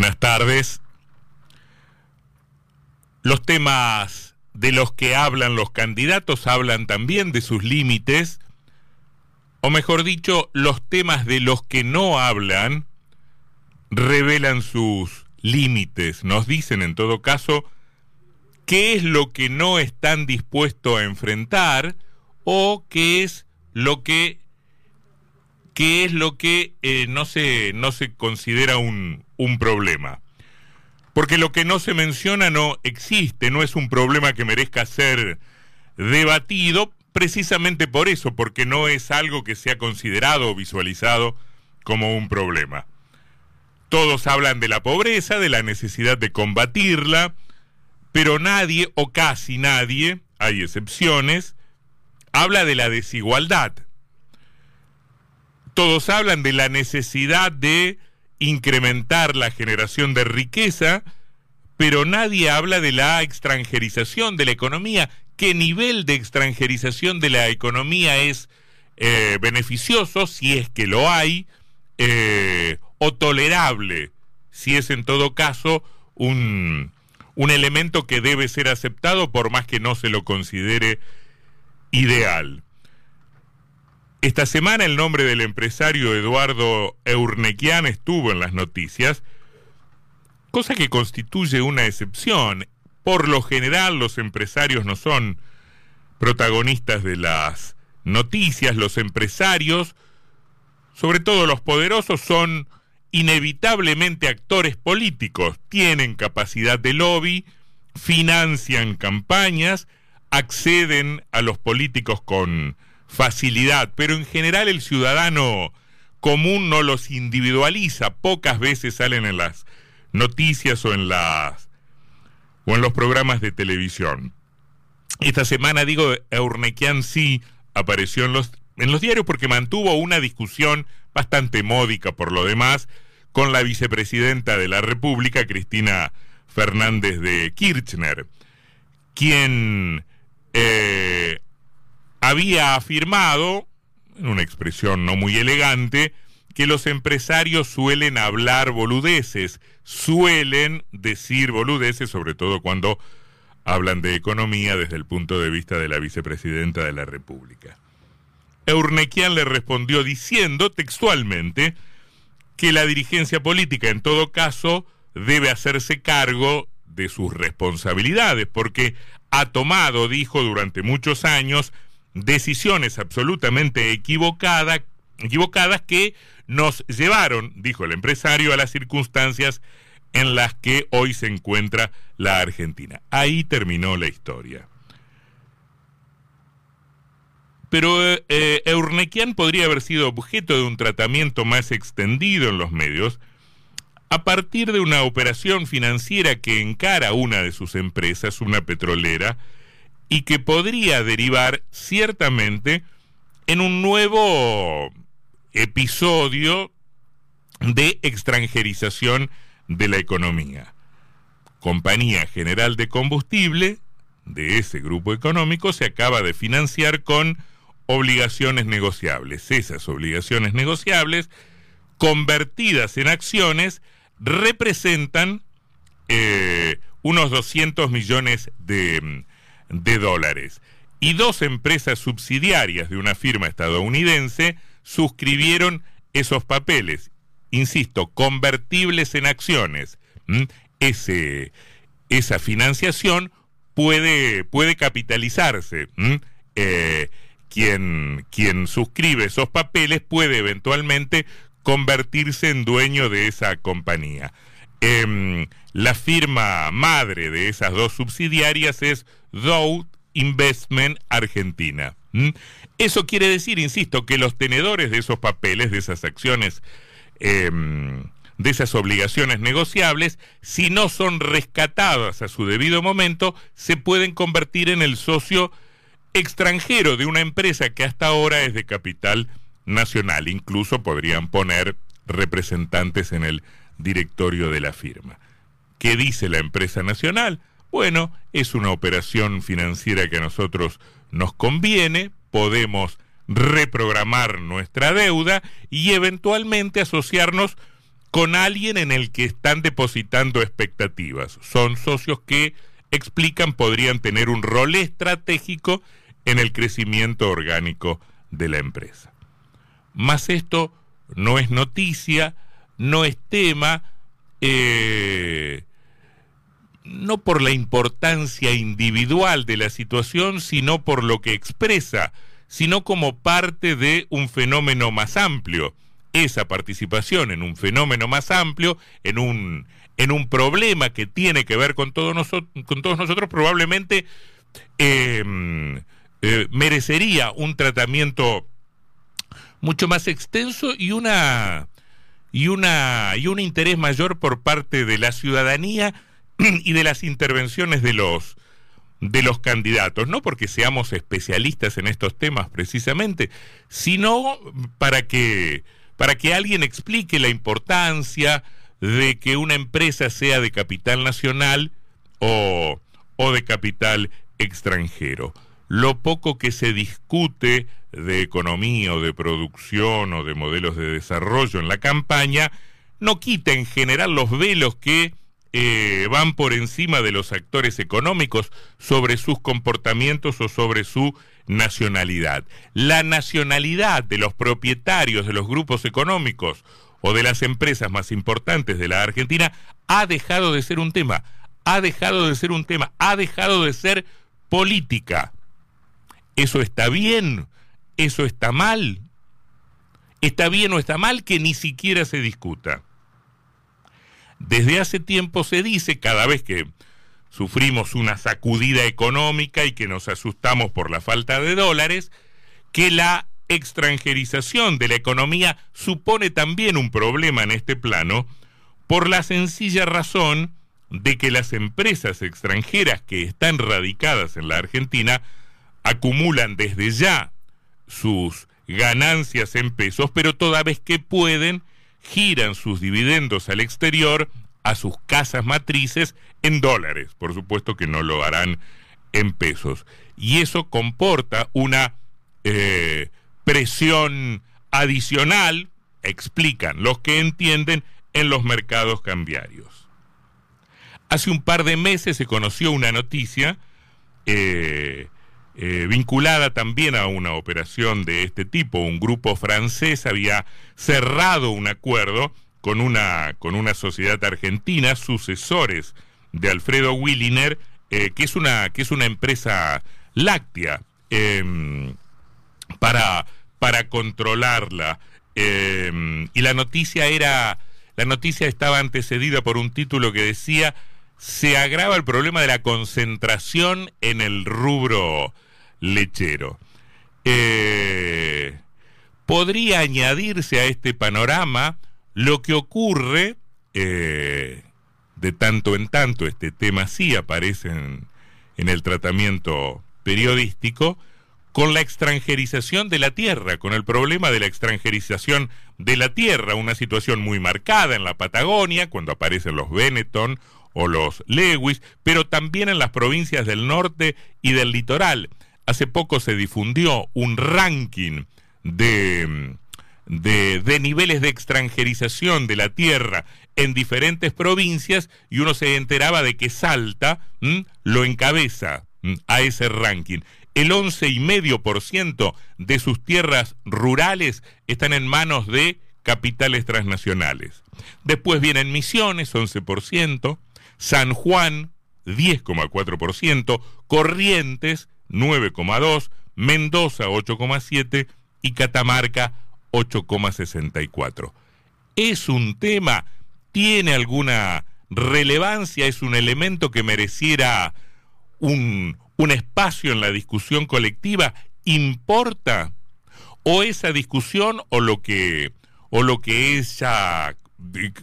Buenas tardes. Los temas de los que hablan los candidatos hablan también de sus límites, o mejor dicho, los temas de los que no hablan revelan sus límites, nos dicen en todo caso qué es lo que no están dispuestos a enfrentar o qué es lo que qué es lo que eh, no, se, no se considera un, un problema. Porque lo que no se menciona no existe, no es un problema que merezca ser debatido, precisamente por eso, porque no es algo que sea considerado o visualizado como un problema. Todos hablan de la pobreza, de la necesidad de combatirla, pero nadie o casi nadie, hay excepciones, habla de la desigualdad. Todos hablan de la necesidad de incrementar la generación de riqueza, pero nadie habla de la extranjerización de la economía. ¿Qué nivel de extranjerización de la economía es eh, beneficioso, si es que lo hay, eh, o tolerable, si es en todo caso un, un elemento que debe ser aceptado por más que no se lo considere ideal? Esta semana el nombre del empresario Eduardo Eurnequian estuvo en las noticias, cosa que constituye una excepción. Por lo general los empresarios no son protagonistas de las noticias, los empresarios, sobre todo los poderosos, son inevitablemente actores políticos, tienen capacidad de lobby, financian campañas, acceden a los políticos con facilidad, pero en general el ciudadano común no los individualiza, pocas veces salen en las noticias o en las o en los programas de televisión. Esta semana digo Eurnequian sí apareció en los en los diarios porque mantuvo una discusión bastante módica por lo demás con la vicepresidenta de la República, Cristina Fernández de Kirchner, quien eh, había afirmado, en una expresión no muy elegante, que los empresarios suelen hablar boludeces, suelen decir boludeces, sobre todo cuando hablan de economía desde el punto de vista de la vicepresidenta de la República. Eurnequian le respondió diciendo textualmente que la dirigencia política en todo caso debe hacerse cargo de sus responsabilidades, porque ha tomado, dijo, durante muchos años, decisiones absolutamente equivocadas, que nos llevaron, dijo el empresario, a las circunstancias en las que hoy se encuentra la Argentina. Ahí terminó la historia. Pero eh, Eurnequian podría haber sido objeto de un tratamiento más extendido en los medios a partir de una operación financiera que encara una de sus empresas, una petrolera, y que podría derivar ciertamente en un nuevo episodio de extranjerización de la economía. Compañía General de Combustible de ese grupo económico se acaba de financiar con obligaciones negociables. Esas obligaciones negociables, convertidas en acciones, representan eh, unos 200 millones de, de dólares. Y dos empresas subsidiarias de una firma estadounidense suscribieron esos papeles, insisto, convertibles en acciones. Ese, esa financiación puede, puede capitalizarse. Eh, quien, quien suscribe esos papeles puede eventualmente convertirse en dueño de esa compañía. Em, la firma madre de esas dos subsidiarias es Dow Investment Argentina. Eso quiere decir, insisto, que los tenedores de esos papeles, de esas acciones, em, de esas obligaciones negociables, si no son rescatadas a su debido momento, se pueden convertir en el socio extranjero de una empresa que hasta ahora es de capital nacional. Incluso podrían poner representantes en el directorio de la firma. ¿Qué dice la empresa nacional? Bueno, es una operación financiera que a nosotros nos conviene, podemos reprogramar nuestra deuda y eventualmente asociarnos con alguien en el que están depositando expectativas. Son socios que explican podrían tener un rol estratégico en el crecimiento orgánico de la empresa. Más esto no es noticia, no es tema, eh, no por la importancia individual de la situación, sino por lo que expresa, sino como parte de un fenómeno más amplio. Esa participación en un fenómeno más amplio, en un, en un problema que tiene que ver con, con todos nosotros, probablemente em, eh, merecería un tratamiento mucho más extenso y una y una y un interés mayor por parte de la ciudadanía y de las intervenciones de los de los candidatos, no porque seamos especialistas en estos temas precisamente, sino para que para que alguien explique la importancia de que una empresa sea de capital nacional o, o de capital extranjero. Lo poco que se discute de economía o de producción o de modelos de desarrollo en la campaña no quita en general los velos que eh, van por encima de los actores económicos sobre sus comportamientos o sobre su nacionalidad. La nacionalidad de los propietarios de los grupos económicos o de las empresas más importantes de la Argentina ha dejado de ser un tema, ha dejado de ser un tema, ha dejado de ser política. ¿Eso está bien? ¿Eso está mal? ¿Está bien o está mal que ni siquiera se discuta? Desde hace tiempo se dice, cada vez que sufrimos una sacudida económica y que nos asustamos por la falta de dólares, que la extranjerización de la economía supone también un problema en este plano por la sencilla razón de que las empresas extranjeras que están radicadas en la Argentina acumulan desde ya sus ganancias en pesos, pero toda vez que pueden giran sus dividendos al exterior a sus casas matrices en dólares. Por supuesto que no lo harán en pesos. Y eso comporta una eh, presión adicional, explican los que entienden, en los mercados cambiarios. Hace un par de meses se conoció una noticia eh, eh, vinculada también a una operación de este tipo. Un grupo francés había cerrado un acuerdo con una, con una sociedad argentina, sucesores de Alfredo Williner, eh, que, es una, que es una empresa láctea, em, para, para controlarla. Em, y la noticia era, la noticia estaba antecedida por un título que decía se agrava el problema de la concentración en el rubro lechero. Eh, podría añadirse a este panorama lo que ocurre, eh, de tanto en tanto, este tema sí aparece en, en el tratamiento periodístico, con la extranjerización de la tierra, con el problema de la extranjerización de la tierra, una situación muy marcada en la Patagonia, cuando aparecen los Benetton o los Lewis, pero también en las provincias del norte y del litoral. Hace poco se difundió un ranking de, de, niveles de extranjerización de la tierra en diferentes provincias y uno se enteraba de que Salta lo encabeza a ese ranking. El 11,5% de sus tierras rurales están en manos de capitales transnacionales. Después vienen Misiones, 11%, San Juan, 10,4%, Corrientes, 9,2%, Mendoza, 8,7% y Catamarca, 8,64%. ¿Es un tema? ¿Tiene alguna relevancia? ¿Es un elemento que mereciera un, un espacio en la discusión colectiva? ¿Importa? ¿O esa discusión o lo que, o lo que ella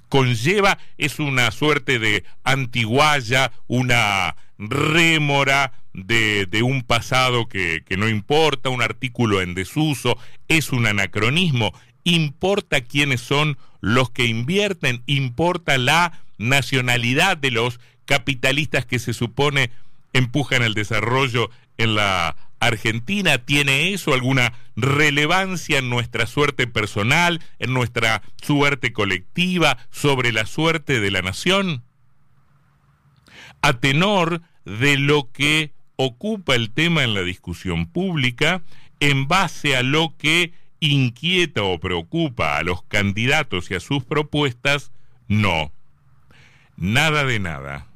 conlleva es una suerte de antiguaya, una rémora de, un pasado que, que, no importa, un artículo en desuso, es un anacronismo, importa quiénes son los que invierten, importa la nacionalidad de los capitalistas que se supone empujan el desarrollo en la Argentina? ¿Tiene eso alguna relevancia en nuestra suerte personal, en nuestra suerte colectiva, sobre la suerte de la nación? A tenor de lo que ocupa el tema en la discusión pública, en base a lo que inquieta o preocupa a los candidatos y a sus propuestas, no. Nada de nada.